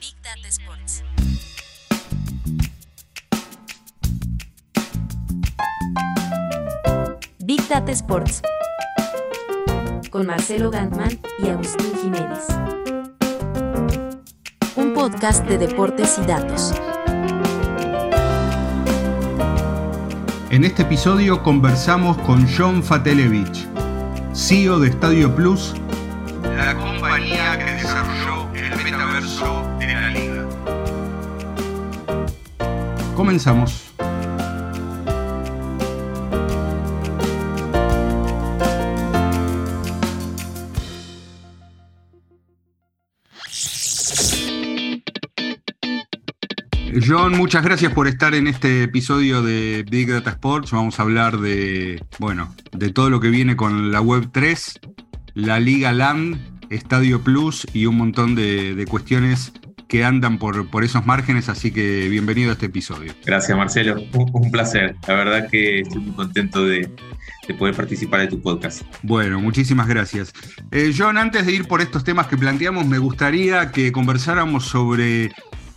Big Data Sports. Big Data Sports. Con Marcelo Gantman y Agustín Jiménez. Un podcast de deportes y datos. En este episodio conversamos con John Fatelevich, CEO de Estadio Plus, Comenzamos. John, muchas gracias por estar en este episodio de Big Data Sports. Vamos a hablar de, bueno, de todo lo que viene con la Web 3, la Liga LAN, Estadio Plus y un montón de, de cuestiones que andan por, por, esos márgenes, así que bienvenido a este episodio. Gracias Marcelo, un, un placer. La verdad que estoy muy contento de, de, poder participar de tu podcast. Bueno, muchísimas gracias. Eh, John, antes de ir por estos temas que planteamos, me gustaría que conversáramos sobre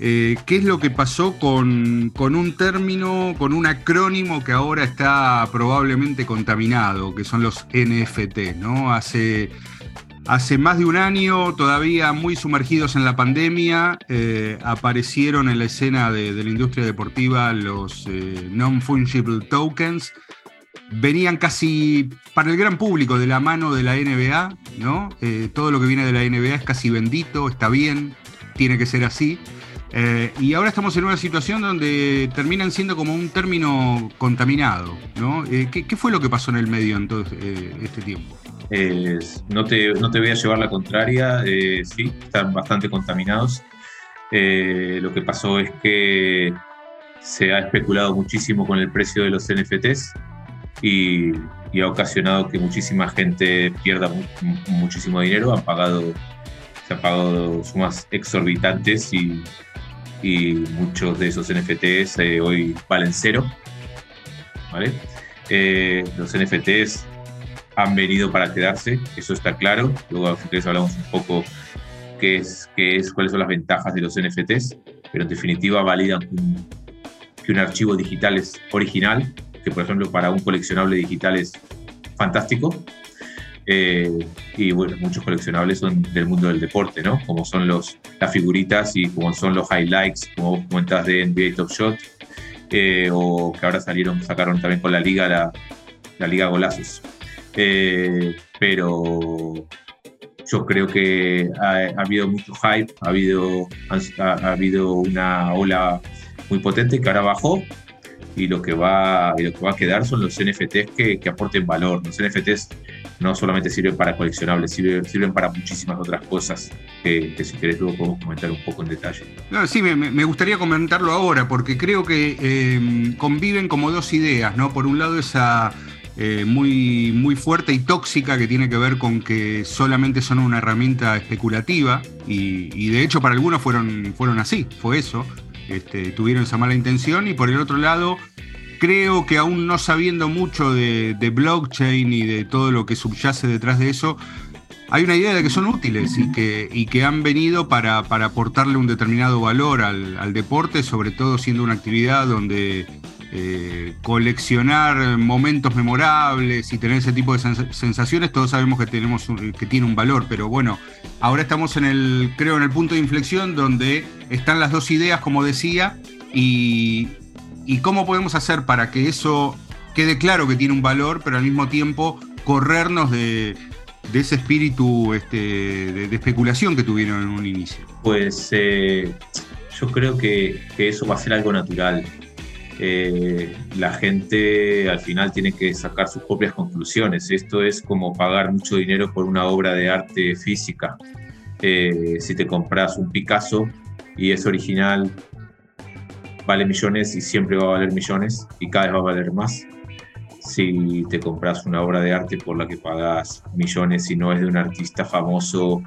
eh, ¿Qué es lo que pasó con, con, un término, con un acrónimo que ahora está probablemente contaminado, que son los NFT? ¿no? Hace, hace más de un año, todavía muy sumergidos en la pandemia, eh, aparecieron en la escena de, la industria deportiva los eh, non-fungible tokens. Venían casi para el gran público de la mano de la NBA, ¿no? Eh, todo lo que viene de la NBA es casi bendito, está bien, tiene que ser así. Eh, y ahora estamos en una situación donde terminan siendo como un término contaminado, ¿no? Eh, ¿qué, ¿qué, fue lo que pasó en el medio en todo eh, este tiempo? no, te, no te voy a llevar la contraria, sí, están bastante contaminados. lo que pasó es que se ha especulado muchísimo con el precio de los NFTs y, ha ocasionado que muchísima gente pierda mu muchísimo dinero, han pagado, se han pagado sumas exorbitantes y y muchos de esos NFTs eh, hoy valen cero. ¿vale? Eh, los NFTs han venido para quedarse, eso está claro. Luego, si hablamos un poco qué es, qué es, cuáles son las ventajas de los NFTs, pero en definitiva validan que un archivo digital es original, que por ejemplo para un coleccionable digital es fantástico, eh, y bueno, muchos coleccionables son del mundo del deporte, ¿no? Como son los, las figuritas y como son los highlights, como vos de NBA Top Shot, eh, o que ahora salieron, sacaron también con la liga, la, la liga Golazos. Eh, pero yo creo que ha, ha, habido mucho hype, ha habido, ha, ha habido una ola muy potente que ahora bajó y lo que va, y lo que va a quedar son los NFTs que, que aporten valor. Los NFTs no solamente sirven para coleccionables, sirven, sirven para muchísimas otras cosas que, si querés luego podemos comentar un poco en detalle. Sí, me, gustaría comentarlo ahora porque creo que eh, conviven como dos ideas, ¿no? Por un lado esa eh, muy, muy fuerte y tóxica que tiene que ver con que solamente son una herramienta especulativa y, y de hecho para algunos fueron, fueron así, fue eso. Este, tuvieron esa mala intención y por el otro lado creo que aún no sabiendo mucho de, blockchain y de todo lo que subyace detrás de eso, hay una idea de que son útiles y que, y que han venido para, para, aportarle un determinado valor al, al, deporte, sobre todo siendo una actividad donde eh, coleccionar momentos memorables y tener ese tipo de sensaciones, todos sabemos que, tenemos que tiene un valor, pero bueno, ahora estamos en el, creo, en el punto de inflexión donde están las dos ideas, como decía, y, y cómo podemos hacer para que eso quede claro que tiene un valor, pero al mismo tiempo corrernos de, ese espíritu este, de, especulación que tuvieron en un inicio? Pues eh, yo creo que, que, eso va a ser algo natural. Eh, la gente al final tiene que sacar sus propias conclusiones. Esto es como pagar mucho dinero por una obra de arte física. Eh, si te compras un Picasso y es original, vale millones y siempre va a valer millones y cada vez va a valer más. Si te compras una obra de arte por la que pagas millones y no es de un artista famoso,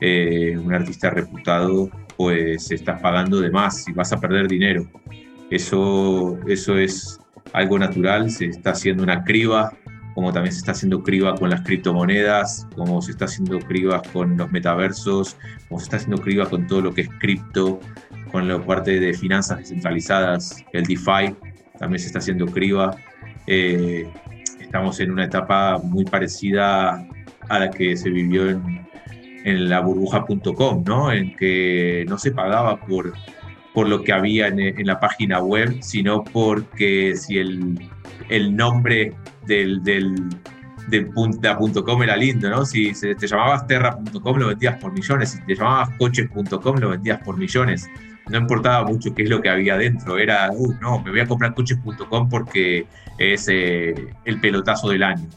eh, un artista reputado, pues estás pagando de más y vas a perder dinero. Eso, eso es algo natural, se está haciendo una criba como también se está haciendo criba con las criptomonedas, como se está haciendo criba con los metaversos, como se está haciendo criba con todo lo que es cripto, con la parte de finanzas descentralizadas, el DeFi, también se está haciendo criba. Eh, estamos en una etapa muy parecida a la que se vivió en, en la burbuja.com, ¿no? En que no se pagaba por, por lo que había en, la página web, sino porque si el, el nombre del, del, punta.com era lindo, ¿no? Si te llamabas terra.com lo vendías por millones, si te llamabas coches.com lo vendías por millones. No importaba mucho qué es lo que había dentro, era, uh, no, me voy a comprar coches.com porque es eh, el pelotazo del año.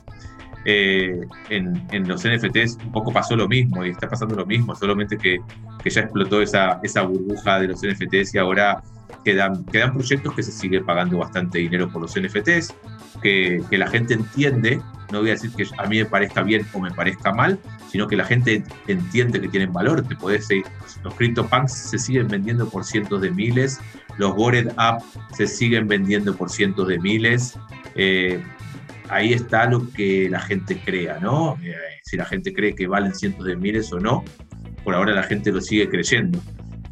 Eh, en, en, los NFTs un poco pasó lo mismo y está pasando lo mismo, solamente que, que ya explotó esa, esa burbuja de los NFTs y ahora quedan, quedan proyectos que se sigue pagando bastante dinero por los NFTs, que, la gente entiende, no voy a decir que a mí me parezca bien o me parezca mal, sino que la gente entiende que tienen valor. Te podés, los CryptoPunks se siguen vendiendo por cientos de miles, los Bored App se siguen vendiendo por cientos de miles. Eh, ahí está lo que la gente crea, ¿no? Eh, si la gente cree que valen cientos de miles o no, por ahora la gente lo sigue creyendo.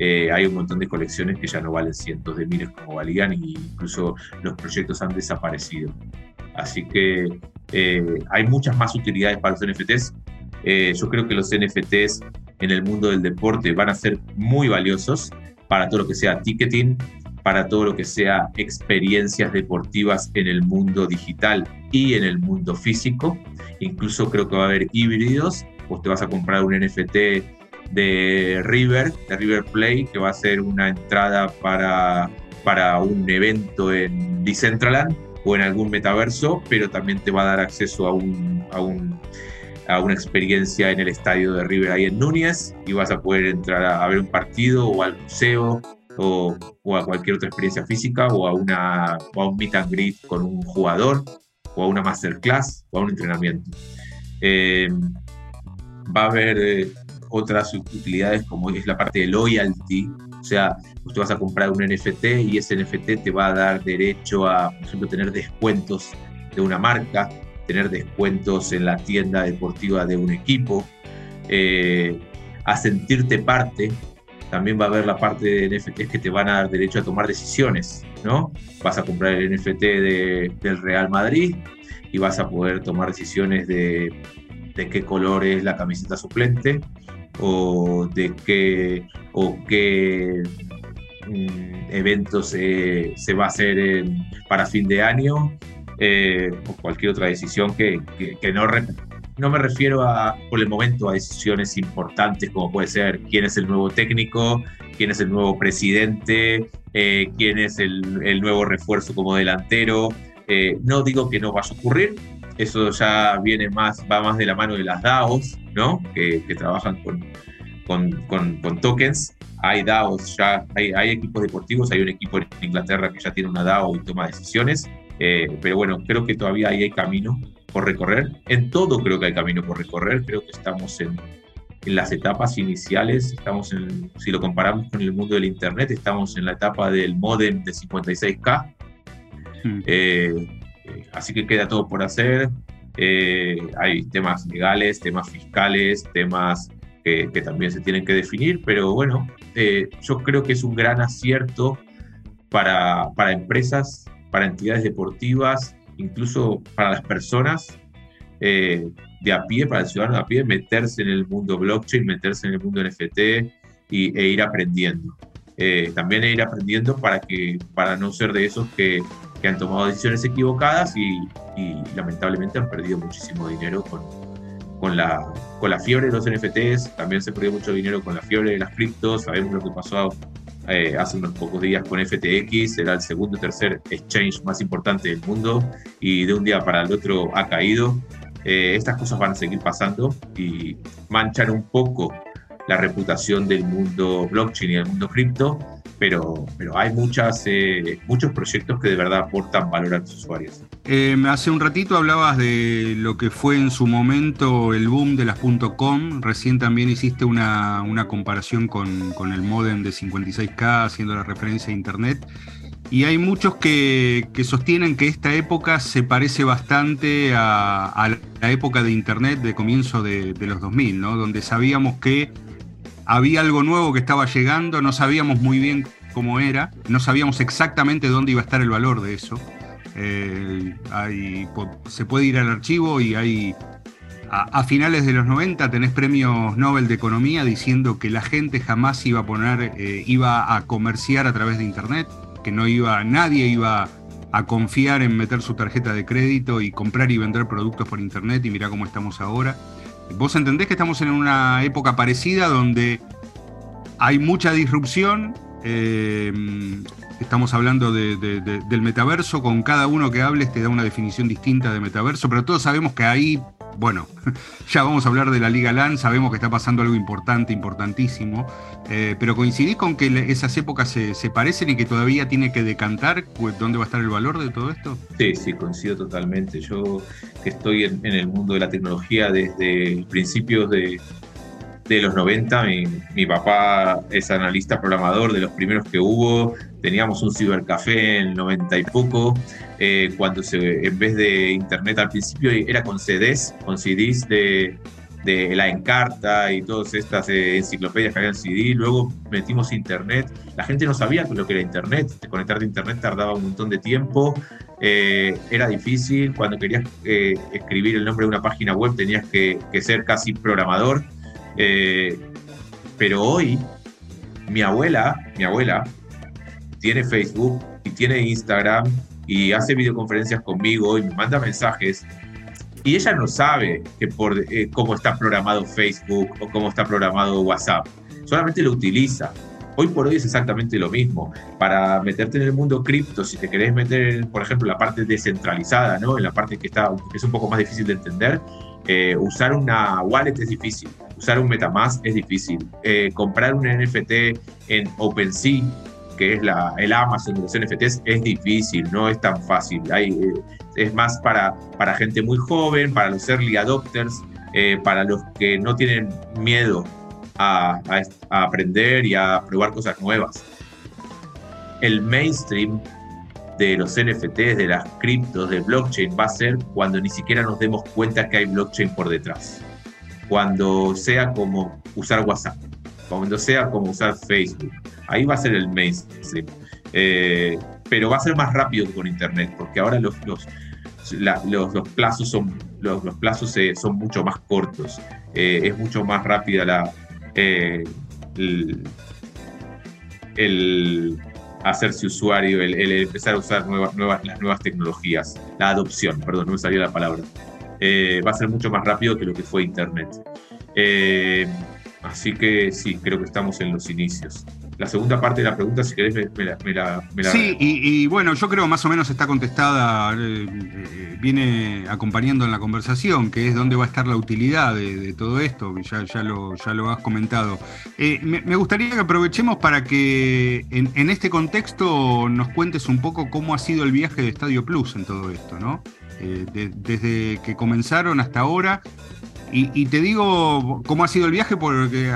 Eh, hay un montón de colecciones que ya no valen cientos de miles como valían e incluso los proyectos han desaparecido. Así que eh, hay muchas más utilidades para los NFTs. yo creo que los NFTs en el mundo del deporte van a ser muy valiosos para todo lo que sea ticketing, para todo lo que sea experiencias deportivas en el mundo digital y en el mundo físico. Incluso creo que va a haber híbridos. Vos te vas a comprar un NFT de River, de River Play, que va a ser una entrada para, para un evento en Decentraland o en algún metaverso, pero también te va a dar acceso a, un, a, un, a una experiencia en el estadio de River ahí en Núñez y vas a poder entrar a, ver un partido o al museo o, a cualquier otra experiencia física o a, una, o a un meet and greet con un jugador o a una masterclass o a un entrenamiento. Eh, va a haber eh, otras utilidades como es la parte de loyalty, o sea, usted vas a comprar un NFT y ese NFT te va a dar derecho a, por ejemplo, tener descuentos de una marca, tener descuentos en la tienda deportiva de un equipo, eh, a sentirte parte también va a haber la parte de NFTs que te van a dar derecho a tomar decisiones, ¿no? Vas a comprar el NFT del Real Madrid y vas a poder tomar decisiones de, de qué color es la camiseta suplente o de qué, o qué mm, se, se, va a hacer para fin de año eh, o cualquier otra decisión que, que, que no, no me refiero a, por el momento a decisiones importantes como puede ser quién es el nuevo técnico, quién es el nuevo presidente, eh, quién es el, el, nuevo refuerzo como delantero. Eh, no digo que no vaya a ocurrir, eso ya viene más, va más de la mano de las DAOs, ¿no? Que, que trabajan con, con, con, con, tokens. Hay DAOs, ya hay, hay, equipos deportivos, hay un equipo en Inglaterra que ya tiene una DAO y toma decisiones, eh, pero bueno, creo que todavía ahí hay camino por recorrer. En todo creo que hay camino por recorrer. Creo que estamos en, en las etapas iniciales. Estamos en, si lo comparamos con el mundo del Internet, estamos en la etapa del modem de 56K. Hmm. Eh, eh, así que queda todo por hacer. Eh, hay temas legales, temas fiscales, temas que, también se tienen que definir, pero bueno, eh, yo creo que es un gran acierto para, empresas, para entidades deportivas, incluso para las personas de a pie, para el ciudadano de a pie, meterse en el mundo blockchain, meterse en el mundo NFT y, e ir aprendiendo. También ir aprendiendo para, que, para no ser de esos que, que han tomado decisiones equivocadas y, y, lamentablemente han perdido muchísimo dinero con, con, la, con la fiebre de los NFTs, también se perdió mucho dinero con la fiebre de las criptos, sabemos lo que pasó eh, hace unos pocos días con FTX, era el segundo o tercer exchange más importante del mundo y de un día para el otro ha caído. Eh, estas cosas van a seguir pasando y manchan un poco la reputación del mundo blockchain y del mundo cripto, pero, pero hay muchas, eh, muchos proyectos que de verdad aportan valor a los usuarios. Eh, hace un ratito hablabas de lo que fue en su momento el boom de las .com, recién también hiciste una, una comparación con, con, el modem de 56K, haciendo la referencia a Internet. Y hay muchos que, sostienen que esta época se parece bastante a, la época de Internet de comienzo de, los 2000, ¿no? donde sabíamos que había algo nuevo que estaba llegando, no sabíamos muy bien cómo era, no sabíamos exactamente dónde iba a estar el valor de eso. Eh, se puede ir al archivo y hay a, finales de los 90 tenés premios Nobel de Economía diciendo que la gente jamás iba a poner, eh, iba a comerciar a través de Internet, que no iba, nadie iba a confiar en meter su tarjeta de crédito y comprar y vender productos por Internet y mirá cómo estamos ahora. Vos entendés que estamos en una época parecida donde hay mucha disrupción, eh, estamos hablando del metaverso, con cada uno que hables te da una definición distinta de metaverso, pero todos sabemos que ahí bueno, ya vamos a hablar de la Liga LAN, sabemos que está pasando algo importante, importantísimo, eh, pero coincidís con que esas épocas se, parecen y que todavía tiene que decantar dónde va a estar el valor de todo esto? Sí, sí, coincido totalmente. Yo que estoy en, el mundo de la tecnología desde principios de, de los 90, mi, papá es analista programador de los primeros que hubo, teníamos un cibercafé en el 90 y poco, eh, cuando se, en vez de internet al principio era con CDs, con CDs de, la Encarta y todas estas eh, enciclopedias que habían CD, luego metimos internet, la gente no sabía lo que era internet, conectarte a internet tardaba un montón de tiempo, eh, era difícil, cuando querías escribir el nombre de una página web tenías que ser casi programador, pero hoy mi abuela, mi abuela, tiene Facebook y tiene Instagram y hace videoconferencias conmigo y me manda mensajes. Y ella no sabe que por, eh, cómo está programado Facebook o cómo está programado WhatsApp. Solamente lo utiliza. Hoy por hoy es exactamente lo mismo. Para meterte en el mundo cripto, si te querés meter, por ejemplo, en la parte descentralizada, ¿no? en la parte que, está, es un poco más difícil de entender, eh, usar una wallet es difícil, usar un Metamask es difícil, eh, comprar un NFT en OpenSea que es la, el Amazon de los NFTs es difícil, no es tan fácil. Hay, eh, es más para, para gente muy joven, para los early adopters, eh, para los que no tienen miedo a, a, aprender y a probar cosas nuevas. El mainstream de los NFTs, de las criptos, de blockchain, va a ser cuando ni siquiera nos demos cuenta que hay blockchain por detrás. Cuando sea como usar WhatsApp, cuando sea como usar Facebook, ahí va a ser el mainstream. Eh, pero va a ser más rápido con Internet, porque ahora los, los, los, plazos, son, los, plazos eh, son mucho más cortos. Eh, es mucho más rápida la, el, hacerse usuario, el, empezar a usar nuevas, las nuevas tecnologías, la adopción, perdón, no me salió la palabra. Va a ser mucho más rápido que lo que fue Internet. así que sí, creo que estamos en los inicios la segunda parte de la pregunta, si querés, me, la, Sí, y, bueno, yo creo más o menos está contestada, eh, eh, viene acompañando en la conversación, que es dónde va a estar la utilidad de, todo esto, ya, ya, lo, ya lo has comentado. Eh, me, gustaría que aprovechemos para que en, este contexto nos cuentes un poco cómo ha sido el viaje de Estadio Plus en todo esto, ¿no? Desde que comenzaron hasta ahora. Y, te digo cómo ha sido el viaje porque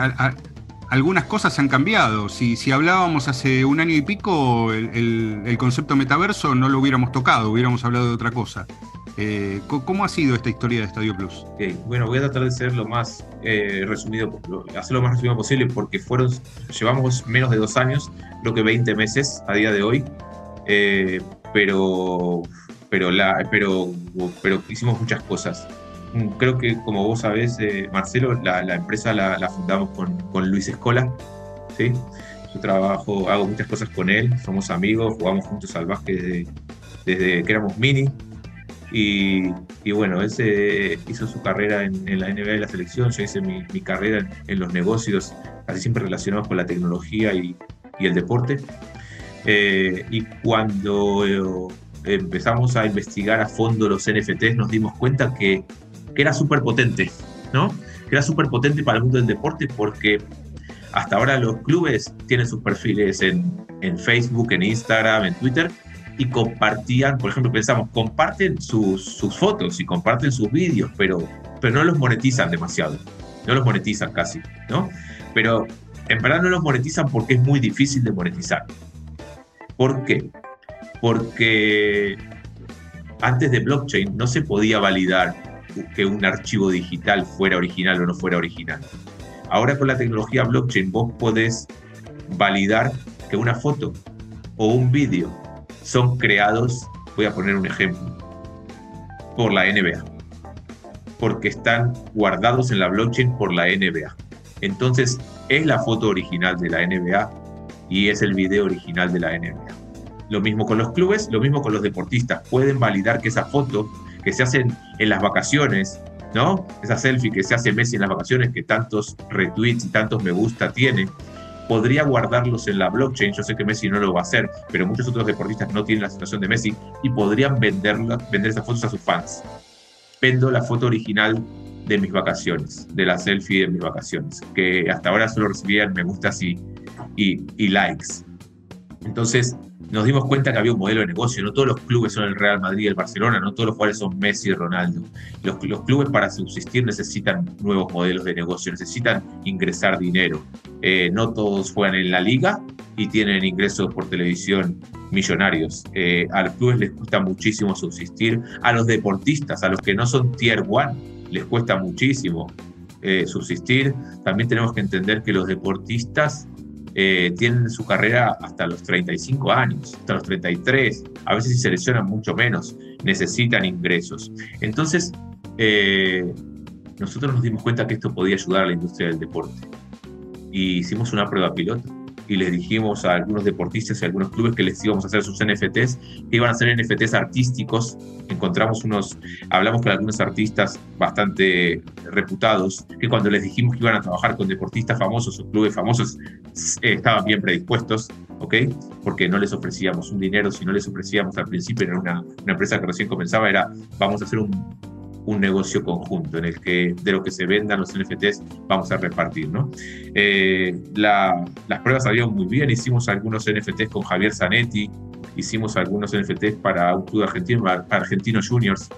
algunas cosas han cambiado. Si, si hablábamos hace un año y pico, el, concepto metaverso no lo hubiéramos tocado, hubiéramos hablado de otra cosa. Eh, ¿Cómo ha sido esta historia de Estadio Plus? Bueno, voy a tratar de ser lo más eh, resumido, hacerlo lo más resumido posible, porque fueron, llevamos menos de dos años, creo que 20 meses a día de hoy, eh, pero, pero, la, pero, pero hicimos muchas cosas creo que como vos sabés, eh, Marcelo, la, empresa la, fundamos con, Luis Escola. ¿sí? Yo trabajo, hago muchas cosas con él, somos amigos, jugamos juntos al básquet desde, que éramos mini. Y, bueno, él se hizo su carrera en, la NBA y la selección, yo hice mi, carrera en, los negocios, casi siempre relacionados con la tecnología y, el deporte. Eh, y cuando eh, empezamos a investigar a fondo los NFTs, nos dimos cuenta que era súper potente, ¿no? Que era súper potente para el mundo del deporte porque hasta ahora los clubes tienen sus perfiles en, en Facebook, en Instagram, en Twitter y compartían, por ejemplo, pensamos, comparten sus, sus fotos y comparten sus vídeos, pero, pero no los monetizan demasiado, no los monetizan casi, ¿no? Pero en verdad no los monetizan porque es muy difícil de monetizar. ¿Por qué? Porque antes de blockchain no se podía validar que un archivo digital fuera original o no fuera original. Ahora con la tecnología blockchain vos podés validar que una foto o un vídeo son creados, voy a poner un ejemplo, por la NBA, porque están guardados en la blockchain por la NBA. Entonces es la foto original de la NBA y es el video original de la NBA. Lo mismo con los clubes, lo mismo con los deportistas. Pueden validar que esa foto que se hacen en las vacaciones, ¿no? Esa selfie que se hace Messi en las vacaciones, que tantos retweets y tantos me gusta tiene, podría guardarlos en la blockchain. Yo sé que Messi no lo va a hacer, pero muchos otros deportistas no tienen la situación de Messi y podrían venderla, vender esas fotos a sus fans. Vendo la foto original de mis vacaciones, de la selfie de mis vacaciones, que hasta ahora solo recibían me gustas y, y likes. Entonces, nos dimos cuenta que había un modelo de negocio. No todos los clubes son el Real Madrid y el Barcelona, no todos los jugadores son Messi y Ronaldo. Los, clubes para subsistir necesitan nuevos modelos de negocio, necesitan ingresar dinero. Eh, no todos juegan en la liga y tienen ingresos por televisión millonarios. Eh, a los clubes les cuesta muchísimo subsistir. A los deportistas, a los que no son tier one, les cuesta muchísimo eh, subsistir. También tenemos que entender que los deportistas eh, tienen su carrera hasta los 35 años, hasta los 33, a veces si se lesionan mucho menos, necesitan ingresos. Entonces, eh, nosotros nos dimos cuenta que esto podía ayudar a la industria del deporte. Y hicimos una prueba piloto y les dijimos a algunos deportistas y a algunos clubes que les íbamos a hacer sus NFTs, que iban a ser NFTs artísticos. Encontramos unos, hablamos con algunos artistas bastante reputados, que cuando les dijimos que iban a trabajar con deportistas famosos o clubes famosos, eh, estaban bien predispuestos, ¿ok? Porque no les ofrecíamos un dinero, si no les ofrecíamos al principio, era una, una empresa que recién comenzaba, era vamos a hacer un un negocio conjunto en el que de lo que se vendan los NFTs vamos a repartir. ¿no? Eh, las pruebas salieron muy bien, hicimos algunos NFTs con Javier Zanetti, hicimos algunos NFTs para un club argentino, para Argentinos Juniors,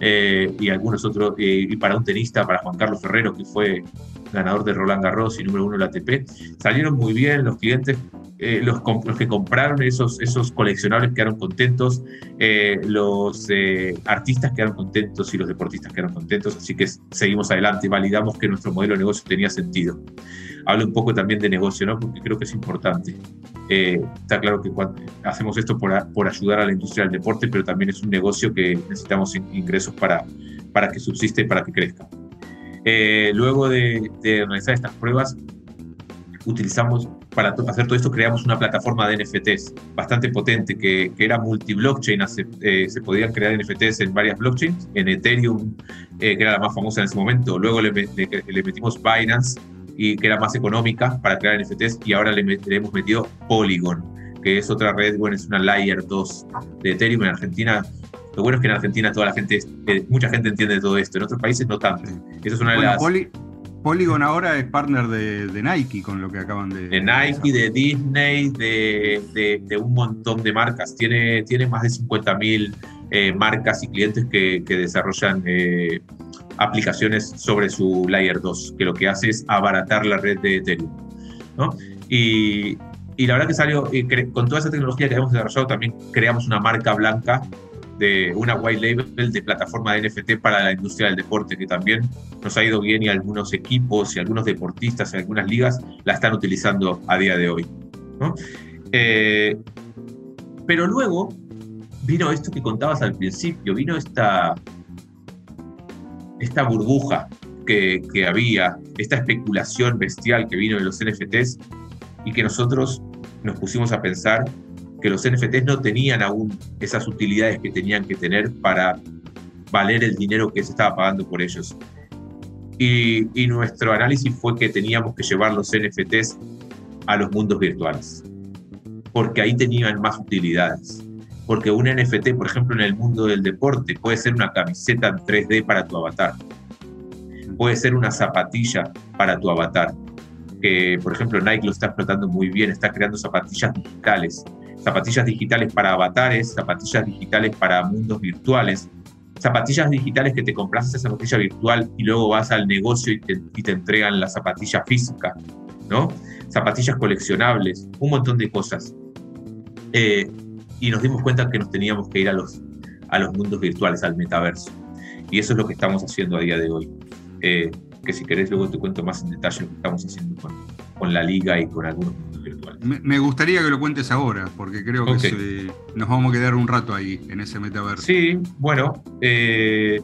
eh, y algunos otros, eh, y para un tenista, para Juan Carlos Ferrero, que fue ganador de Roland Garros y número uno de la ATP. Salieron muy bien, los clientes eh, los, que compraron esos, esos coleccionables quedaron contentos, eh, los eh, artistas quedaron contentos y los deportistas quedaron contentos, así que seguimos adelante validamos que nuestro modelo de negocio tenía sentido. Hablo un poco también de negocio, ¿no? porque creo que es importante. está claro que hacemos esto por, por, ayudar a la industria del deporte, pero también es un negocio que necesitamos ingresos para, para que subsiste y para que crezca. luego de, de realizar estas pruebas, utilizamos para hacer todo esto creamos una plataforma de NFTs bastante potente que, que era multi-blockchain. Eh, se podían crear NFTs en varias blockchains, en Ethereum, eh, que era la más famosa en ese momento. Luego le, le, metimos Binance, y que era más económica para crear NFTs, y ahora le, hemos metido Polygon, que es otra red, bueno, es una Layer 2 de Ethereum en Argentina. Lo bueno es que en Argentina toda la gente, eh, mucha gente entiende todo esto, en otros países no tanto. Eso es una de las... Polygon ahora es partner de, Nike con lo que acaban de. De Nike, de Disney, de, de, un montón de marcas. Tiene, tiene más de 50.000 eh, marcas y clientes que, que desarrollan eh, aplicaciones sobre su Layer 2, que lo que hace es abaratar la red de Ethereum. ¿no? Y, y la verdad que salió, con toda esa tecnología que hemos desarrollado, también creamos una marca blanca de una white label de plataforma de NFT para la industria del deporte, que también nos ha ido bien y algunos equipos y algunos deportistas y algunas ligas la están utilizando a día de hoy. Eh, pero luego vino esto que contabas al principio, vino esta, esta burbuja que, que había, esta especulación bestial que vino de los NFTs y que nosotros nos pusimos a pensar que los NFTs no tenían aún esas utilidades que tenían que tener para valer el dinero que se estaba pagando por ellos. Y, nuestro análisis fue que teníamos que llevar los NFTs a los mundos virtuales, porque ahí tenían más utilidades. Porque un NFT, por ejemplo, en el mundo del deporte, puede ser una camiseta en 3D para tu avatar, puede ser una zapatilla para tu avatar, que por ejemplo Nike lo está explotando muy bien, está creando zapatillas digitales zapatillas digitales para avatares, zapatillas digitales para mundos virtuales, zapatillas digitales que te compras esa zapatilla virtual y luego vas al negocio y te, entregan la zapatilla física, ¿no? Zapatillas coleccionables, un montón de cosas. Eh, y nos dimos cuenta que nos teníamos que ir a los, a los mundos virtuales, al metaverso. Y eso es lo que estamos haciendo a día de hoy. Eh, que si querés luego te cuento más en detalle lo que estamos haciendo con, con la liga y con algunos virtuales. Me, gustaría que lo cuentes ahora, porque creo que nos vamos a quedar un rato ahí, en ese metaverso. Sí, bueno, eh,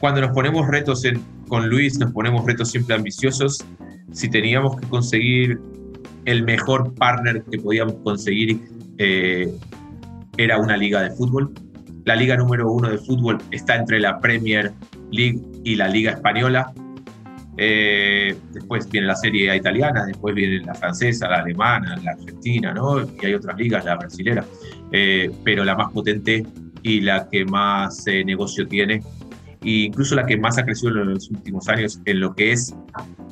cuando nos ponemos retos en, con Luis, nos ponemos retos siempre ambiciosos. Si teníamos que conseguir el mejor partner que podíamos conseguir, eh, era una liga de fútbol. La liga número uno de fútbol está entre la Premier League y la Liga Española. Eh, después viene la serie italiana, después viene la francesa, la alemana, la argentina, ¿no? Y hay otras ligas, la brasilera. Eh, pero la más potente y la que más eh, negocio tiene, e incluso la que más ha crecido en los últimos años en lo que es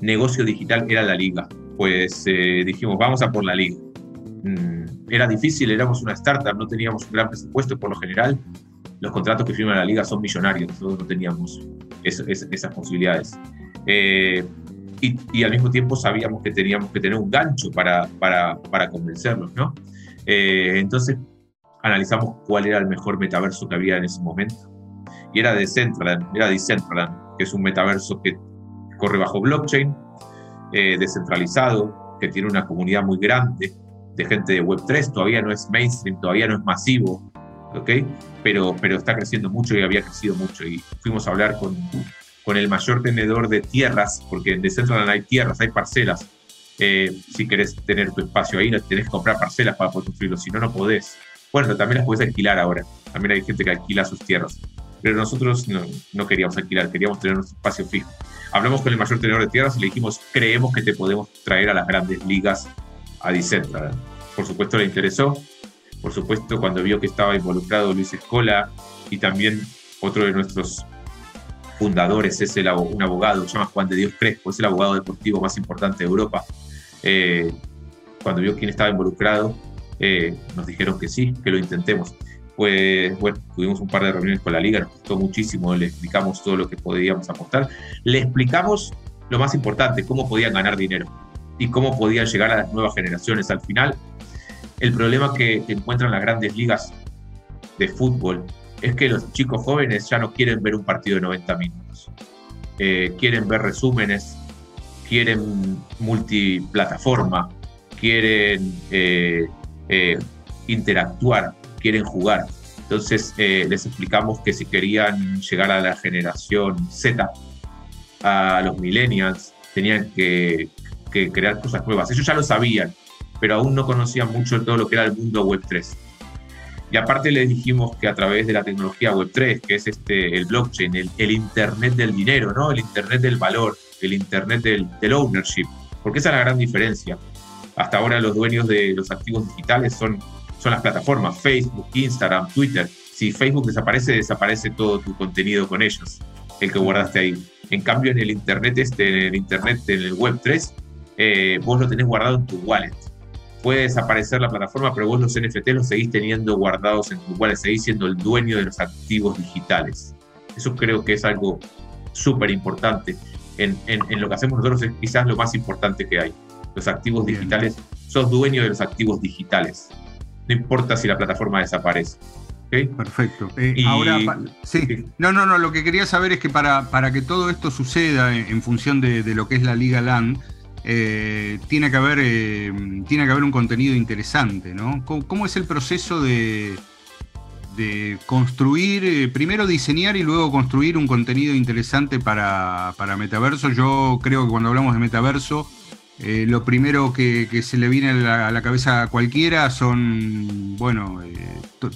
negocio digital, era la liga. Pues dijimos, vamos a por la liga. Mm, era difícil, éramos una startup, no teníamos un gran presupuesto por lo general. Los contratos que firma la liga son millonarios, nosotros no teníamos esas posibilidades. Eh, y, al mismo tiempo sabíamos que teníamos que tener un gancho para, para, para convencerlos, ¿no? Eh, entonces analizamos cuál era el mejor metaverso que había en ese momento. Y era Decentraland, era Decentraland, que es un metaverso que corre bajo blockchain, eh, descentralizado, que tiene una comunidad muy grande de gente de Web3, todavía no es mainstream, todavía no es masivo, ¿ok? Pero, pero está creciendo mucho y había crecido mucho. Y fuimos a hablar con, con el mayor tenedor de tierras, porque en Decentraland hay tierras, hay parcelas. Eh, si querés tener tu espacio ahí, tenés que comprar parcelas para poder construirlo, si no, no podés. Bueno, también las podés alquilar ahora. También hay gente que alquila sus tierras. Pero nosotros no, no queríamos alquilar, queríamos tener nuestro espacio fijo. Hablamos con el mayor tenedor de tierras y le dijimos, creemos que te podemos traer a las grandes ligas a Decentraland. Por supuesto le interesó. Por supuesto, cuando vio que estaba involucrado Luis Escola y también otro de nuestros fundadores es el, un abogado, se llama Juan de Dios Crespo, es el abogado deportivo más importante de Europa. Eh, cuando vio quién estaba involucrado, eh, nos dijeron que sí, que lo intentemos. Pues bueno, tuvimos un par de reuniones con la liga, nos gustó muchísimo, le explicamos todo lo que podíamos aportar, le explicamos lo más importante, cómo podían ganar dinero y cómo podían llegar a las nuevas generaciones. Al final, el problema que encuentran las grandes ligas de fútbol es que los chicos jóvenes ya no quieren ver un partido de 90 minutos. Eh, quieren ver resúmenes, quieren multiplataforma, quieren eh, eh, interactuar, quieren jugar. Entonces les explicamos que si querían llegar a la generación Z, a los millennials, tenían que, que crear cosas nuevas. Ellos ya lo sabían, pero aún no conocían mucho todo lo que era el mundo Web 3. Y aparte les dijimos que a través de la tecnología Web3, que es este, el blockchain, el, Internet del dinero, ¿no? el Internet del valor, el Internet del, ownership, porque esa es la gran diferencia. Hasta ahora los dueños de los activos digitales son, son las plataformas Facebook, Instagram, Twitter. Si Facebook desaparece, desaparece todo tu contenido con ellos, el que guardaste ahí. En cambio, en el Internet, este, en el Internet, en el Web3, eh, vos lo tenés guardado en tu wallet puede desaparecer la plataforma, pero vos los NFT los seguís teniendo guardados en tu wallet, seguís siendo el dueño de los activos digitales. Eso creo que es algo súper importante. En, en, lo que hacemos nosotros es quizás lo más importante que hay. Los activos digitales, sos dueño de los activos digitales. No importa si la plataforma desaparece. Perfecto. Eh, ahora, sí. No, no, no. Lo que quería saber es que para, para que todo esto suceda en, función de, de, lo que es la Liga LAN, eh, tiene, que haber, eh, tiene que haber un contenido interesante, ¿no? ¿Cómo, es el proceso de, de construir, eh, primero diseñar y luego construir un contenido interesante para, Metaverso? Yo creo que cuando hablamos de Metaverso, lo primero que, se le viene a la, cabeza a cualquiera son, bueno,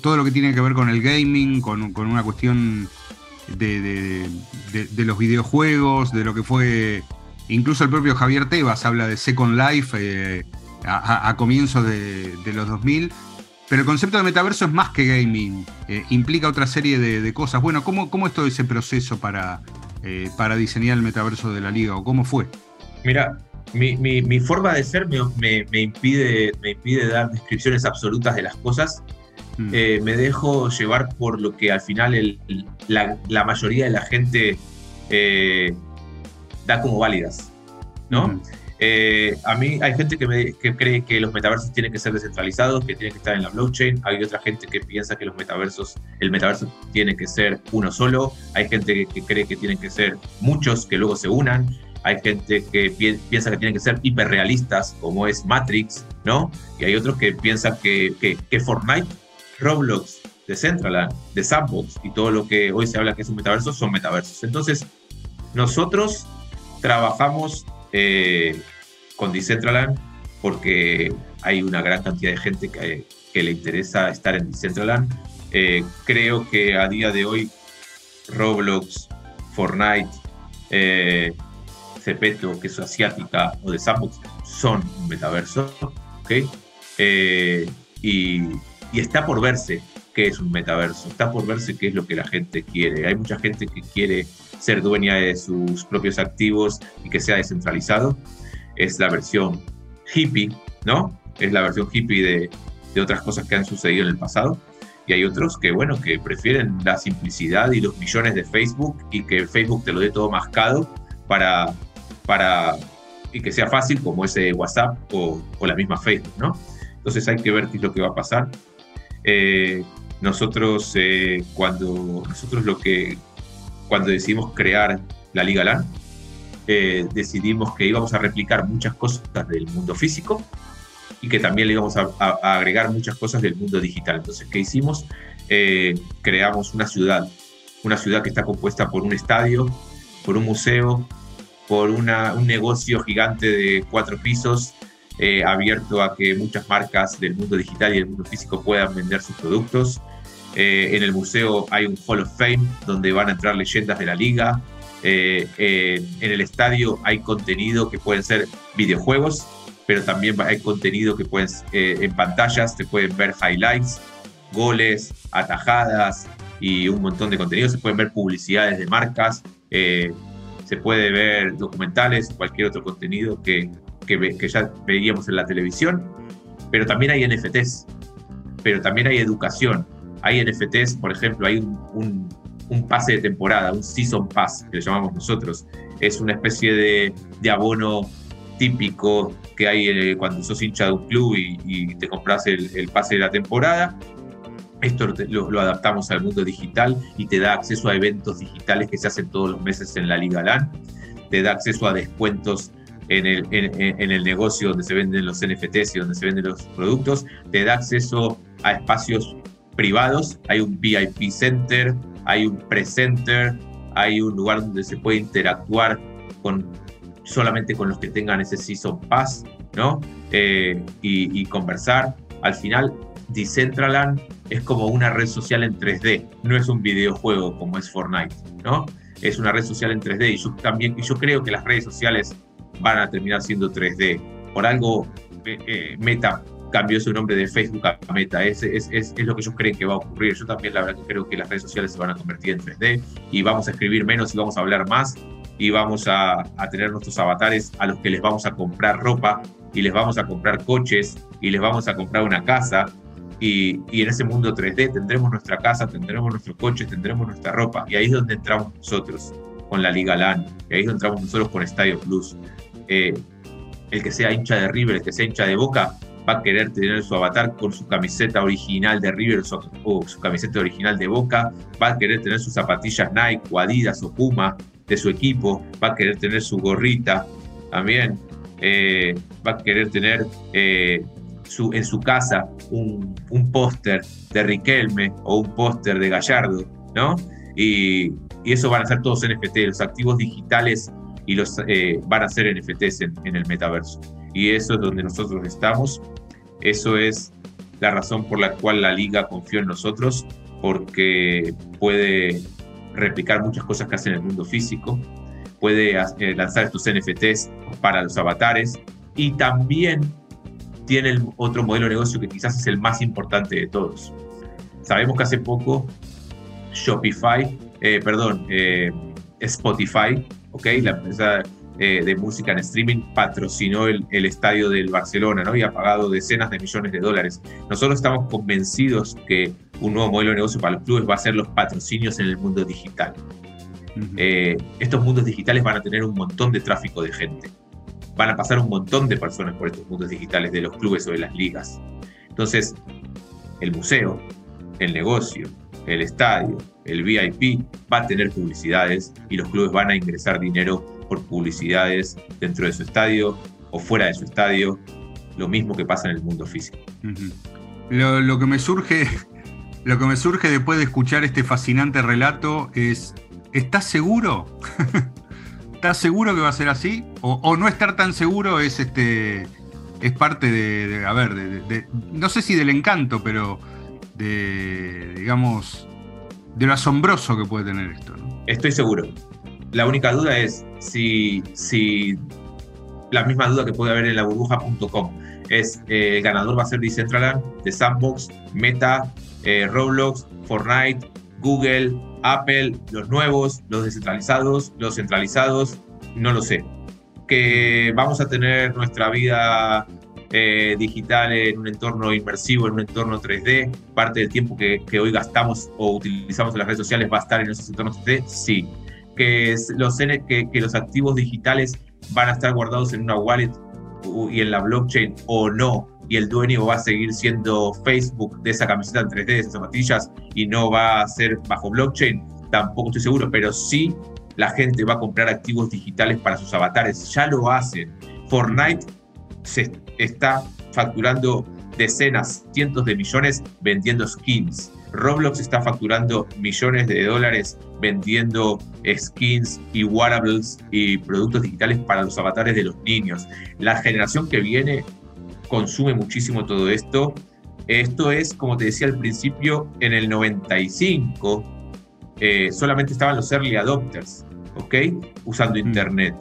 todo lo que tiene que ver con el gaming, con, una cuestión de, de los videojuegos, de lo que fue Incluso el propio Javier Tebas habla de Second Life eh, a, comienzos de, los 2000. Pero el concepto de metaverso es más que gaming, eh, implica otra serie de, cosas. Bueno, ¿cómo, ¿cómo, es todo ese proceso para, eh, para diseñar el metaverso de la liga o cómo fue? Mira, mi, forma de ser me, impide, me impide dar descripciones absolutas de las cosas. Mm. me dejo llevar por lo que al final la, mayoría de la gente da como válidas, ¿no? Eh, a mí hay gente que, que, cree que los metaversos tienen que ser descentralizados, que tienen que estar en la blockchain. Hay otra gente que piensa que los metaversos, el metaverso tiene que ser uno solo. Hay gente que, cree que tienen que ser muchos que luego se unan. Hay gente que piensa que tienen que ser hiperrealistas, como es Matrix, ¿no? Y hay otros que piensan que, que Fortnite, Roblox, Decentraland, de Sandbox y todo lo que hoy se habla que es un metaverso son metaversos. Entonces, nosotros trabajamos eh, con Decentraland porque hay una gran cantidad de gente que, le interesa estar en Decentraland. Eh, creo que a día de hoy Roblox, Fortnite, eh, Cepeto, que es asiática, o de Sandbox, son un metaverso. Eh, y, y, está por verse qué es un metaverso, está por verse qué es lo que la gente quiere. Hay mucha gente que quiere ser dueña de sus propios activos y que sea descentralizado. Es la versión hippie, ¿no? Es la versión hippie de, de otras cosas que han sucedido en el pasado. Y hay otros que, bueno, que prefieren la simplicidad y los millones de Facebook y que Facebook te lo dé todo mascado para, para y que sea fácil como ese WhatsApp o, o la misma Facebook, ¿no? Entonces hay que ver qué es lo que va a pasar. Eh, nosotros, eh, cuando nosotros lo que cuando decidimos crear la Liga LAN, eh, decidimos que íbamos a replicar muchas cosas del mundo físico y que también le íbamos a, agregar muchas cosas del mundo digital. Entonces, ¿qué hicimos? Eh, creamos una ciudad, una ciudad que está compuesta por un estadio, por un museo, por una, un negocio gigante de cuatro pisos, eh, abierto a que muchas marcas del mundo digital y del mundo físico puedan vender sus productos. Eh, en el museo hay un Hall of Fame donde van a entrar leyendas de la liga. Eh, en el estadio hay contenido que pueden ser videojuegos, pero también hay contenido que pueden eh, en pantallas, te pueden ver highlights, goles, atajadas y un montón de contenido. Se pueden ver publicidades de marcas, se puede ver documentales, cualquier otro contenido que, que, que ya veíamos en la televisión. Pero también hay NFTs, pero también hay educación, hay NFTs, por ejemplo, hay un, pase de temporada, un season pass, que le llamamos nosotros. Es una especie de, abono típico que hay eh, cuando sos hincha de un club y, te compras el, pase de la temporada. Esto lo, adaptamos al mundo digital y te da acceso a eventos digitales que se hacen todos los meses en la Liga LAN. Te da acceso a descuentos en el, en el negocio donde se venden los NFTs y donde se venden los productos. Te da acceso a espacios privados, hay un VIP Center, hay un Pre-Center, hay un lugar donde se puede interactuar con, solamente con los que tengan ese Season Pass, ¿no? Eh, y, conversar. Al final, Decentraland es como una red social en 3D, no es un videojuego como es Fortnite, ¿no? Es una red social en 3D y yo también, y yo creo que las redes sociales van a terminar siendo 3D. Por algo, eh, eh, Meta cambió su nombre de Facebook a Meta. Es, es, es, es, lo que ellos creen que va a ocurrir. Yo también la verdad que creo que las redes sociales se van a convertir en 3D y vamos a escribir menos y vamos a hablar más y vamos a, a tener nuestros avatares a los que les vamos a comprar ropa y les vamos a comprar coches y les vamos a comprar una casa y, y, en ese mundo 3D tendremos nuestra casa, tendremos nuestros coches, tendremos nuestra ropa. Y ahí es donde entramos nosotros con la Liga LAN, y ahí es donde entramos nosotros con Estadio Plus. Eh, el que sea hincha de River, el que sea hincha de Boca, va a querer tener su avatar con su camiseta original de River o su camiseta original de Boca, va a querer tener sus zapatillas Nike o o Puma de su equipo, va a querer tener su gorrita también, eh, va a querer tener eh, su, en su casa un, póster de Riquelme o un póster de Gallardo, ¿no? Y, eso van a ser todos NFT, los activos digitales y los eh, van a ser NFTs en el metaverso y eso es donde nosotros estamos. Eso es la razón por la cual la liga confió en nosotros, porque puede replicar muchas cosas que hace en el mundo físico, puede eh, lanzar estos NFTs para los avatares y también tiene el otro modelo de negocio que quizás es el más importante de todos. Sabemos que hace poco Shopify, eh, perdón, eh, Spotify, okay, la empresa eh, de música en streaming patrocinó el, estadio del Barcelona ¿no? y ha pagado decenas de millones de dólares. Nosotros estamos convencidos que un nuevo modelo de negocio para los clubes va a ser los patrocinios en el mundo digital. Eh, estos mundos digitales van a tener un montón de tráfico de gente. van a pasar un montón de personas por estos mundos digitales de los clubes o de las ligas. Entonces, el museo, el negocio, el estadio, el VIP va a tener publicidades y los clubes van a ingresar dinero por publicidades dentro de su estadio o fuera de su estadio, lo mismo que pasa en el mundo físico. lo, que me surge, lo que me surge después de escuchar este fascinante relato es, ¿estás seguro? ¿Estás seguro que va a ser así? O, no estar tan seguro es este es parte de, a ver, de, no sé si del encanto, pero de, digamos, de lo asombroso que puede tener esto. Estoy seguro. La única duda es si, si la misma duda que puede haber en la burbuja.com es eh, el ganador va a ser Decentraland, de Sandbox, Meta, eh, Roblox, Fortnite, Google, Apple, los nuevos, los descentralizados, los centralizados, no lo sé. Que vamos a tener nuestra vida eh, digital en un entorno inmersivo, en un entorno 3D. Parte del tiempo que, hoy gastamos o utilizamos en las redes sociales va a estar en esos entornos 3D, sí. Que los, que, los activos digitales van a estar guardados en una wallet y en la blockchain o no, y el dueño va a seguir siendo Facebook de esa camiseta en 3D, de esas zapatillas, y no va a ser bajo blockchain, tampoco estoy seguro, pero sí la gente va a comprar activos digitales para sus avatares, ya lo hacen. Fortnite se está facturando decenas, cientos de millones vendiendo skins. Roblox está facturando millones de dólares vendiendo skins y wearables y productos digitales para los avatares de los niños. La generación que viene consume muchísimo todo esto. Esto es, como te decía al principio, en el 95 eh, solamente estaban los early adopters, ¿ok? Usando mm. Internet.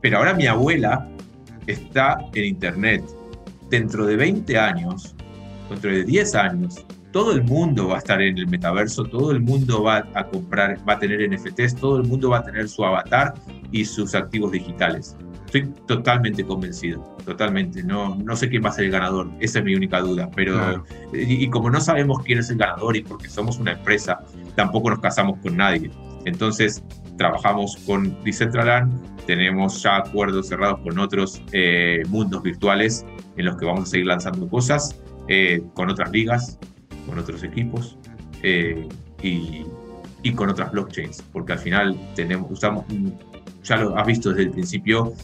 Pero ahora mi abuela está en Internet. Dentro de 20 años, dentro de 10 años, todo el mundo va a estar en el metaverso, todo el mundo va a comprar, va a tener NFTs, todo el mundo va a tener su avatar y sus activos digitales. Estoy totalmente convencido, totalmente. No, no sé quién va a ser el ganador, esa es mi única duda. Pero, y, como no sabemos quién es el ganador y porque somos una empresa, tampoco nos casamos con nadie. Entonces, trabajamos con Decentraland, tenemos ya acuerdos cerrados con otros eh, mundos virtuales en los que vamos a seguir lanzando cosas, eh, con otras ligas, con otros equipos eh, y, y, con otras blockchains, porque al final tenemos, usamos, ya lo has visto desde el principio,